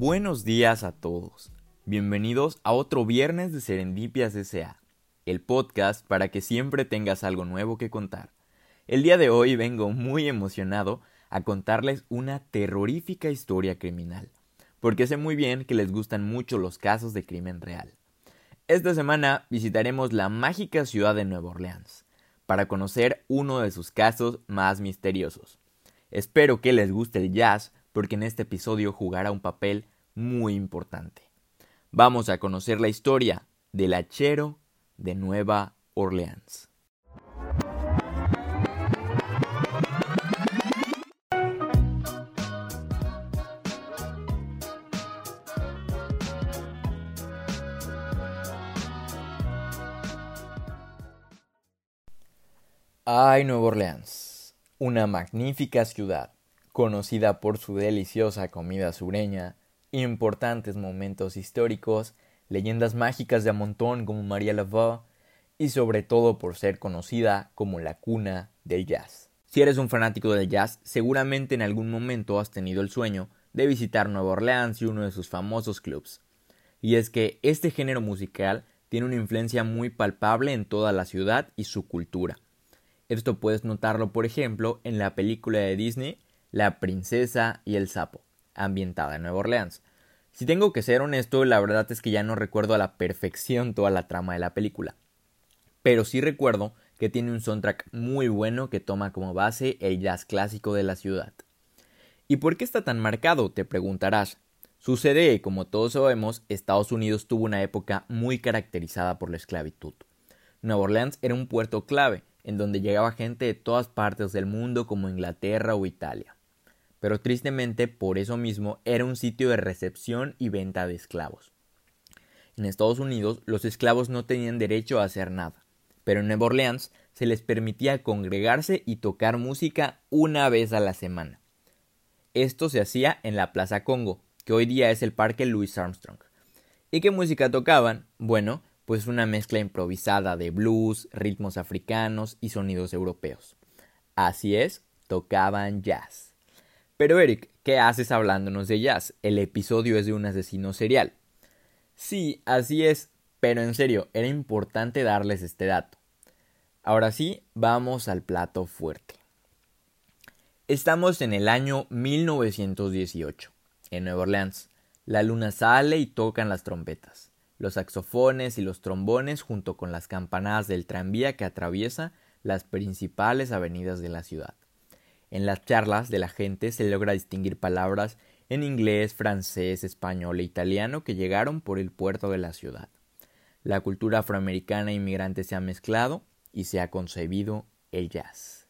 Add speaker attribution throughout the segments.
Speaker 1: Buenos días a todos. Bienvenidos a otro viernes de Serendipias S.A., el podcast para que siempre tengas algo nuevo que contar. El día de hoy vengo muy emocionado a contarles una terrorífica historia criminal, porque sé muy bien que les gustan mucho los casos de crimen real. Esta semana visitaremos la mágica ciudad de Nueva Orleans, para conocer uno de sus casos más misteriosos. Espero que les guste el jazz, porque en este episodio jugará un papel muy importante. Vamos a conocer la historia del hachero de Nueva Orleans. Ay, Nueva Orleans, una magnífica ciudad, conocida por su deliciosa comida sureña, importantes momentos históricos, leyendas mágicas de a montón como María Laveau y sobre todo por ser conocida como la cuna del jazz. Si eres un fanático del jazz, seguramente en algún momento has tenido el sueño de visitar Nueva Orleans y uno de sus famosos clubs. Y es que este género musical tiene una influencia muy palpable en toda la ciudad y su cultura. Esto puedes notarlo, por ejemplo, en la película de Disney La princesa y el sapo, ambientada en Nueva Orleans. Si tengo que ser honesto, la verdad es que ya no recuerdo a la perfección toda la trama de la película. Pero sí recuerdo que tiene un soundtrack muy bueno que toma como base el jazz clásico de la ciudad. ¿Y por qué está tan marcado? te preguntarás. Sucede como todos sabemos, Estados Unidos tuvo una época muy caracterizada por la esclavitud. Nueva Orleans era un puerto clave, en donde llegaba gente de todas partes del mundo como Inglaterra o Italia. Pero tristemente por eso mismo era un sitio de recepción y venta de esclavos. En Estados Unidos los esclavos no tenían derecho a hacer nada, pero en Nueva Orleans se les permitía congregarse y tocar música una vez a la semana. Esto se hacía en la Plaza Congo, que hoy día es el Parque Louis Armstrong. ¿Y qué música tocaban? Bueno, pues una mezcla improvisada de blues, ritmos africanos y sonidos europeos. Así es, tocaban jazz. Pero Eric, ¿qué haces hablándonos de jazz? El episodio es de un asesino serial. Sí, así es, pero en serio, era importante darles este dato. Ahora sí, vamos al plato fuerte. Estamos en el año 1918, en Nueva Orleans. La luna sale y tocan las trompetas los saxofones y los trombones junto con las campanadas del tranvía que atraviesa las principales avenidas de la ciudad. En las charlas de la gente se logra distinguir palabras en inglés, francés, español e italiano que llegaron por el puerto de la ciudad. La cultura afroamericana e inmigrante se ha mezclado y se ha concebido el jazz.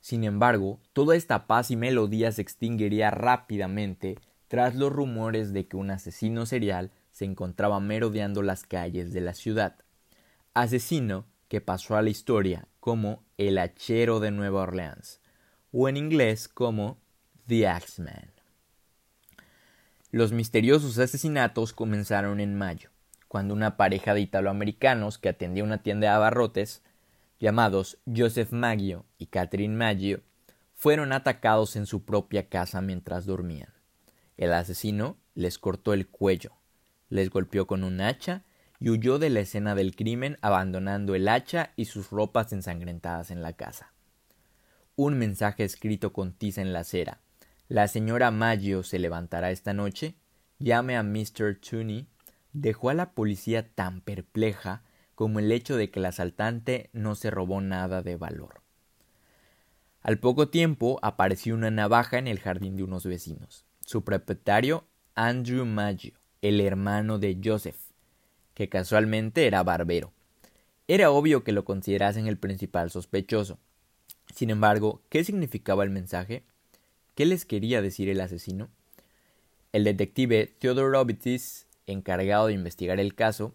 Speaker 1: Sin embargo, toda esta paz y melodía se extinguiría rápidamente tras los rumores de que un asesino serial se encontraba merodeando las calles de la ciudad. Asesino que pasó a la historia como el hachero de Nueva Orleans, o en inglés como The Axeman. Los misteriosos asesinatos comenzaron en mayo, cuando una pareja de italoamericanos que atendía una tienda de abarrotes, llamados Joseph Maggio y Catherine Maggio, fueron atacados en su propia casa mientras dormían. El asesino les cortó el cuello, les golpeó con un hacha y huyó de la escena del crimen abandonando el hacha y sus ropas ensangrentadas en la casa. Un mensaje escrito con tiza en la acera. La señora Maggio se levantará esta noche. Llame a Mr. Tooney. Dejó a la policía tan perpleja como el hecho de que el asaltante no se robó nada de valor. Al poco tiempo apareció una navaja en el jardín de unos vecinos. Su propietario, Andrew Maggio, el hermano de Joseph, que casualmente era barbero. Era obvio que lo considerasen el principal sospechoso. Sin embargo, ¿qué significaba el mensaje? ¿Qué les quería decir el asesino? El detective Theodore Robitis, encargado de investigar el caso,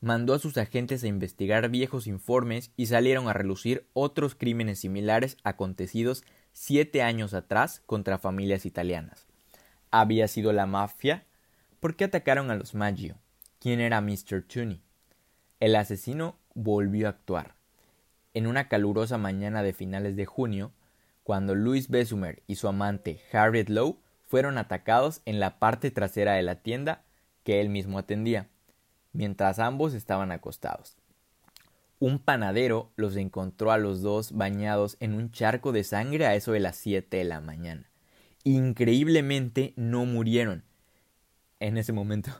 Speaker 1: mandó a sus agentes a investigar viejos informes y salieron a relucir otros crímenes similares acontecidos siete años atrás contra familias italianas. Había sido la mafia ¿Por qué atacaron a los Maggio? ¿Quién era Mr. Tooney? El asesino volvió a actuar. En una calurosa mañana de finales de junio, cuando Louis Besumer y su amante Harriet Lowe fueron atacados en la parte trasera de la tienda que él mismo atendía, mientras ambos estaban acostados. Un panadero los encontró a los dos bañados en un charco de sangre a eso de las siete de la mañana. Increíblemente no murieron en ese momento.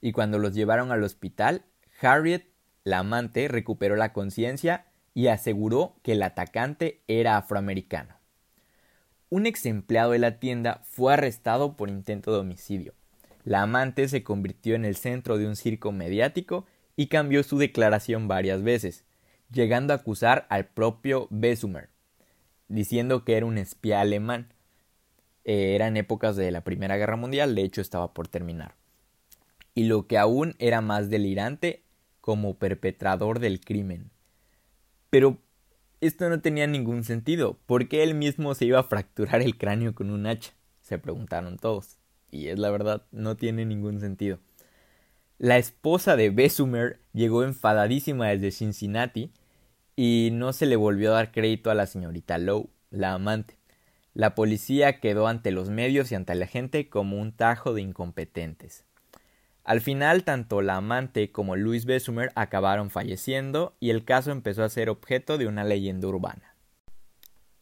Speaker 1: Y cuando los llevaron al hospital, Harriet, la amante, recuperó la conciencia y aseguró que el atacante era afroamericano. Un ex empleado de la tienda fue arrestado por intento de homicidio. La amante se convirtió en el centro de un circo mediático y cambió su declaración varias veces, llegando a acusar al propio Besumer, diciendo que era un espía alemán. Eh, eran épocas de la Primera Guerra Mundial, de hecho estaba por terminar. Y lo que aún era más delirante, como perpetrador del crimen. Pero esto no tenía ningún sentido. ¿Por qué él mismo se iba a fracturar el cráneo con un hacha? Se preguntaron todos. Y es la verdad, no tiene ningún sentido. La esposa de Besumer llegó enfadadísima desde Cincinnati y no se le volvió a dar crédito a la señorita Lowe, la amante. La policía quedó ante los medios y ante la gente como un tajo de incompetentes. Al final, tanto la amante como Louis Besumer acabaron falleciendo y el caso empezó a ser objeto de una leyenda urbana.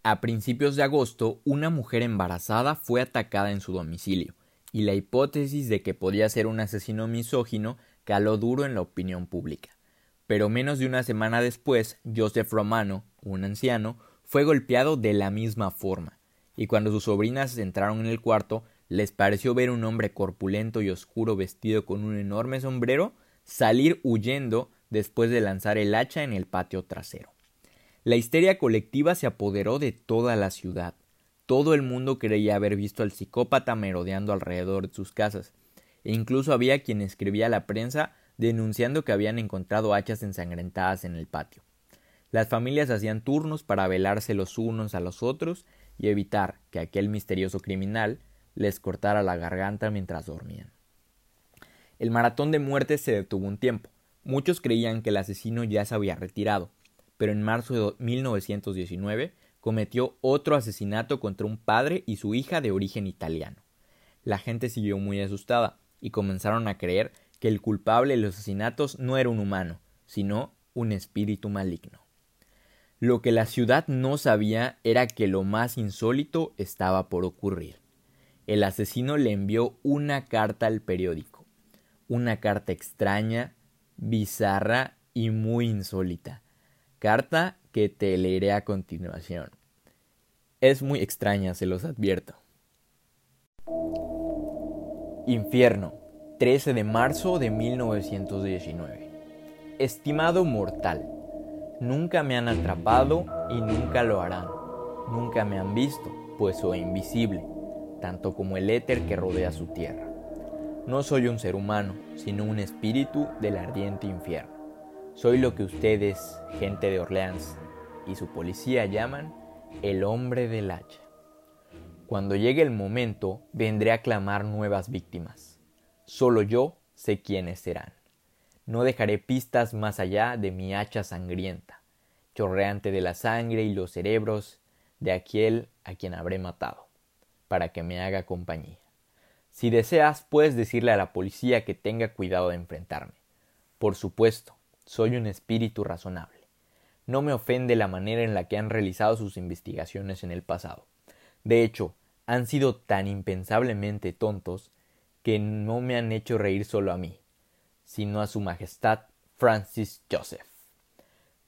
Speaker 1: A principios de agosto, una mujer embarazada fue atacada en su domicilio y la hipótesis de que podía ser un asesino misógino caló duro en la opinión pública. Pero menos de una semana después, Joseph Romano, un anciano, fue golpeado de la misma forma, y cuando sus sobrinas entraron en el cuarto, les pareció ver un hombre corpulento y oscuro vestido con un enorme sombrero salir huyendo después de lanzar el hacha en el patio trasero. La histeria colectiva se apoderó de toda la ciudad. Todo el mundo creía haber visto al psicópata merodeando alrededor de sus casas, e incluso había quien escribía a la prensa denunciando que habían encontrado hachas ensangrentadas en el patio. Las familias hacían turnos para velarse los unos a los otros y evitar que aquel misterioso criminal les cortara la garganta mientras dormían. El maratón de muertes se detuvo un tiempo. Muchos creían que el asesino ya se había retirado, pero en marzo de 1919 cometió otro asesinato contra un padre y su hija de origen italiano. La gente siguió muy asustada y comenzaron a creer que el culpable de los asesinatos no era un humano, sino un espíritu maligno. Lo que la ciudad no sabía era que lo más insólito estaba por ocurrir. El asesino le envió una carta al periódico, una carta extraña, bizarra y muy insólita. Carta que te leeré a continuación. Es muy extraña, se los advierto. Infierno, 13 de marzo de 1919. Estimado mortal, nunca me han atrapado y nunca lo harán. Nunca me han visto, pues soy invisible, tanto como el éter que rodea su tierra. No soy un ser humano, sino un espíritu del ardiente infierno. Soy lo que ustedes, gente de Orleans, y su policía llaman el hombre del hacha. Cuando llegue el momento, vendré a clamar nuevas víctimas. Solo yo sé quiénes serán. No dejaré pistas más allá de mi hacha sangrienta, chorreante de la sangre y los cerebros de aquel a quien habré matado, para que me haga compañía. Si deseas, puedes decirle a la policía que tenga cuidado de enfrentarme. Por supuesto, soy un espíritu razonable. No me ofende la manera en la que han realizado sus investigaciones en el pasado. De hecho, han sido tan impensablemente tontos que no me han hecho reír solo a mí, sino a su Majestad Francis Joseph.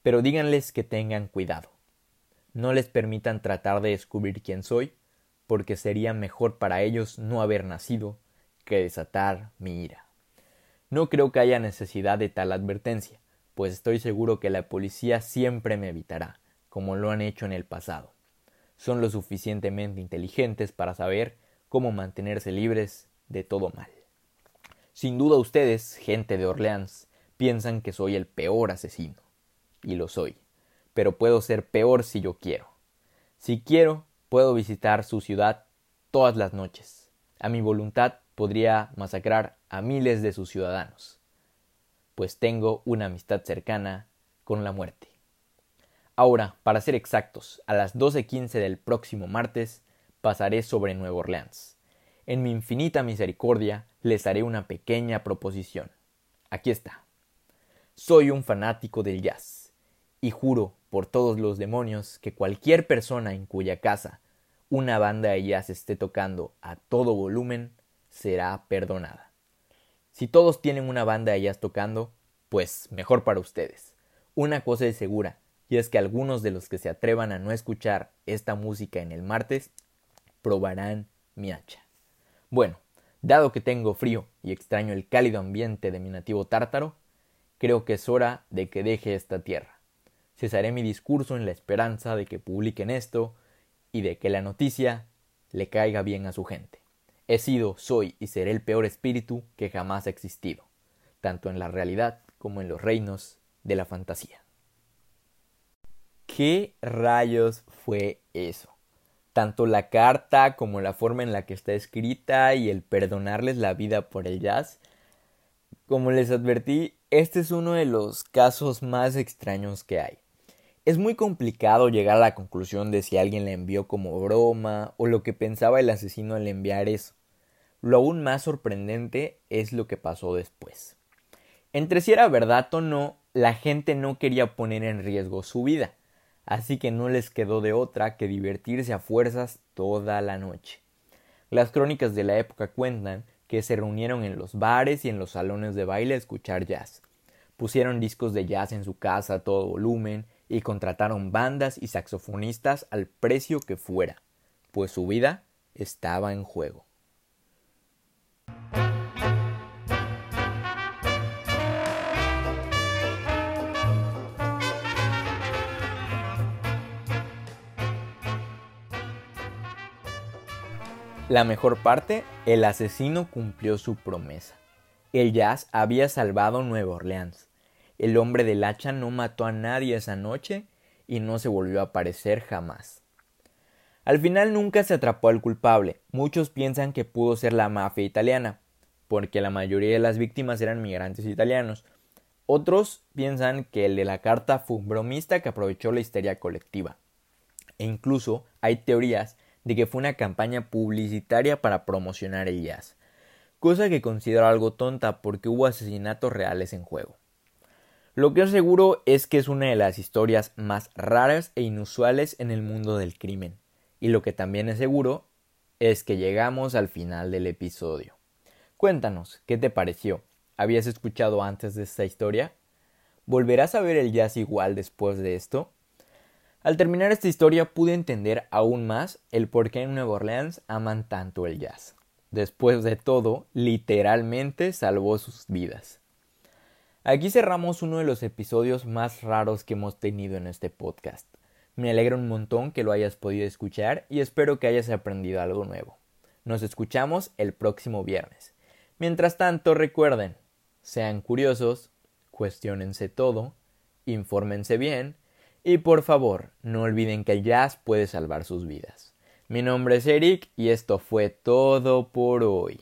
Speaker 1: Pero díganles que tengan cuidado. No les permitan tratar de descubrir quién soy, porque sería mejor para ellos no haber nacido que desatar mi ira. No creo que haya necesidad de tal advertencia pues estoy seguro que la policía siempre me evitará, como lo han hecho en el pasado. Son lo suficientemente inteligentes para saber cómo mantenerse libres de todo mal. Sin duda ustedes, gente de Orleans, piensan que soy el peor asesino. Y lo soy. Pero puedo ser peor si yo quiero. Si quiero, puedo visitar su ciudad todas las noches. A mi voluntad podría masacrar a miles de sus ciudadanos pues tengo una amistad cercana con la muerte. Ahora, para ser exactos, a las 12.15 del próximo martes pasaré sobre Nueva Orleans. en mi infinita misericordia les haré una pequeña proposición. Aquí está. Soy un fanático del jazz, y juro por todos los demonios que cualquier persona en cuya casa una banda de jazz esté tocando a todo volumen será perdonada. Si todos tienen una banda de jazz tocando, pues mejor para ustedes. Una cosa es segura, y es que algunos de los que se atrevan a no escuchar esta música en el martes probarán mi hacha. Bueno, dado que tengo frío y extraño el cálido ambiente de mi nativo tártaro, creo que es hora de que deje esta tierra. Cesaré mi discurso en la esperanza de que publiquen esto y de que la noticia le caiga bien a su gente. He sido, soy y seré el peor espíritu que jamás ha existido, tanto en la realidad como en los reinos de la fantasía. ¿Qué rayos fue eso? Tanto la carta como la forma en la que está escrita y el perdonarles la vida por el jazz. Como les advertí, este es uno de los casos más extraños que hay. Es muy complicado llegar a la conclusión de si alguien le envió como broma o lo que pensaba el asesino al enviar eso. Lo aún más sorprendente es lo que pasó después. Entre si era verdad o no, la gente no quería poner en riesgo su vida, así que no les quedó de otra que divertirse a fuerzas toda la noche. Las crónicas de la época cuentan que se reunieron en los bares y en los salones de baile a escuchar jazz. Pusieron discos de jazz en su casa a todo volumen y contrataron bandas y saxofonistas al precio que fuera, pues su vida estaba en juego. La mejor parte, el asesino cumplió su promesa. El jazz había salvado Nueva Orleans. El hombre del hacha no mató a nadie esa noche y no se volvió a aparecer jamás. Al final nunca se atrapó al culpable. Muchos piensan que pudo ser la mafia italiana, porque la mayoría de las víctimas eran migrantes italianos. Otros piensan que el de la carta fue un bromista que aprovechó la histeria colectiva. E incluso hay teorías de que fue una campaña publicitaria para promocionar el jazz, cosa que considero algo tonta porque hubo asesinatos reales en juego. Lo que es seguro es que es una de las historias más raras e inusuales en el mundo del crimen. Y lo que también es seguro es que llegamos al final del episodio. Cuéntanos, ¿qué te pareció? ¿Habías escuchado antes de esta historia? ¿Volverás a ver el jazz igual después de esto? Al terminar esta historia pude entender aún más el por qué en Nueva Orleans aman tanto el jazz. Después de todo, literalmente salvó sus vidas. Aquí cerramos uno de los episodios más raros que hemos tenido en este podcast. Me alegra un montón que lo hayas podido escuchar y espero que hayas aprendido algo nuevo. Nos escuchamos el próximo viernes. Mientras tanto, recuerden, sean curiosos, cuestionense todo, infórmense bien y por favor, no olviden que el jazz puede salvar sus vidas. Mi nombre es Eric y esto fue todo por hoy.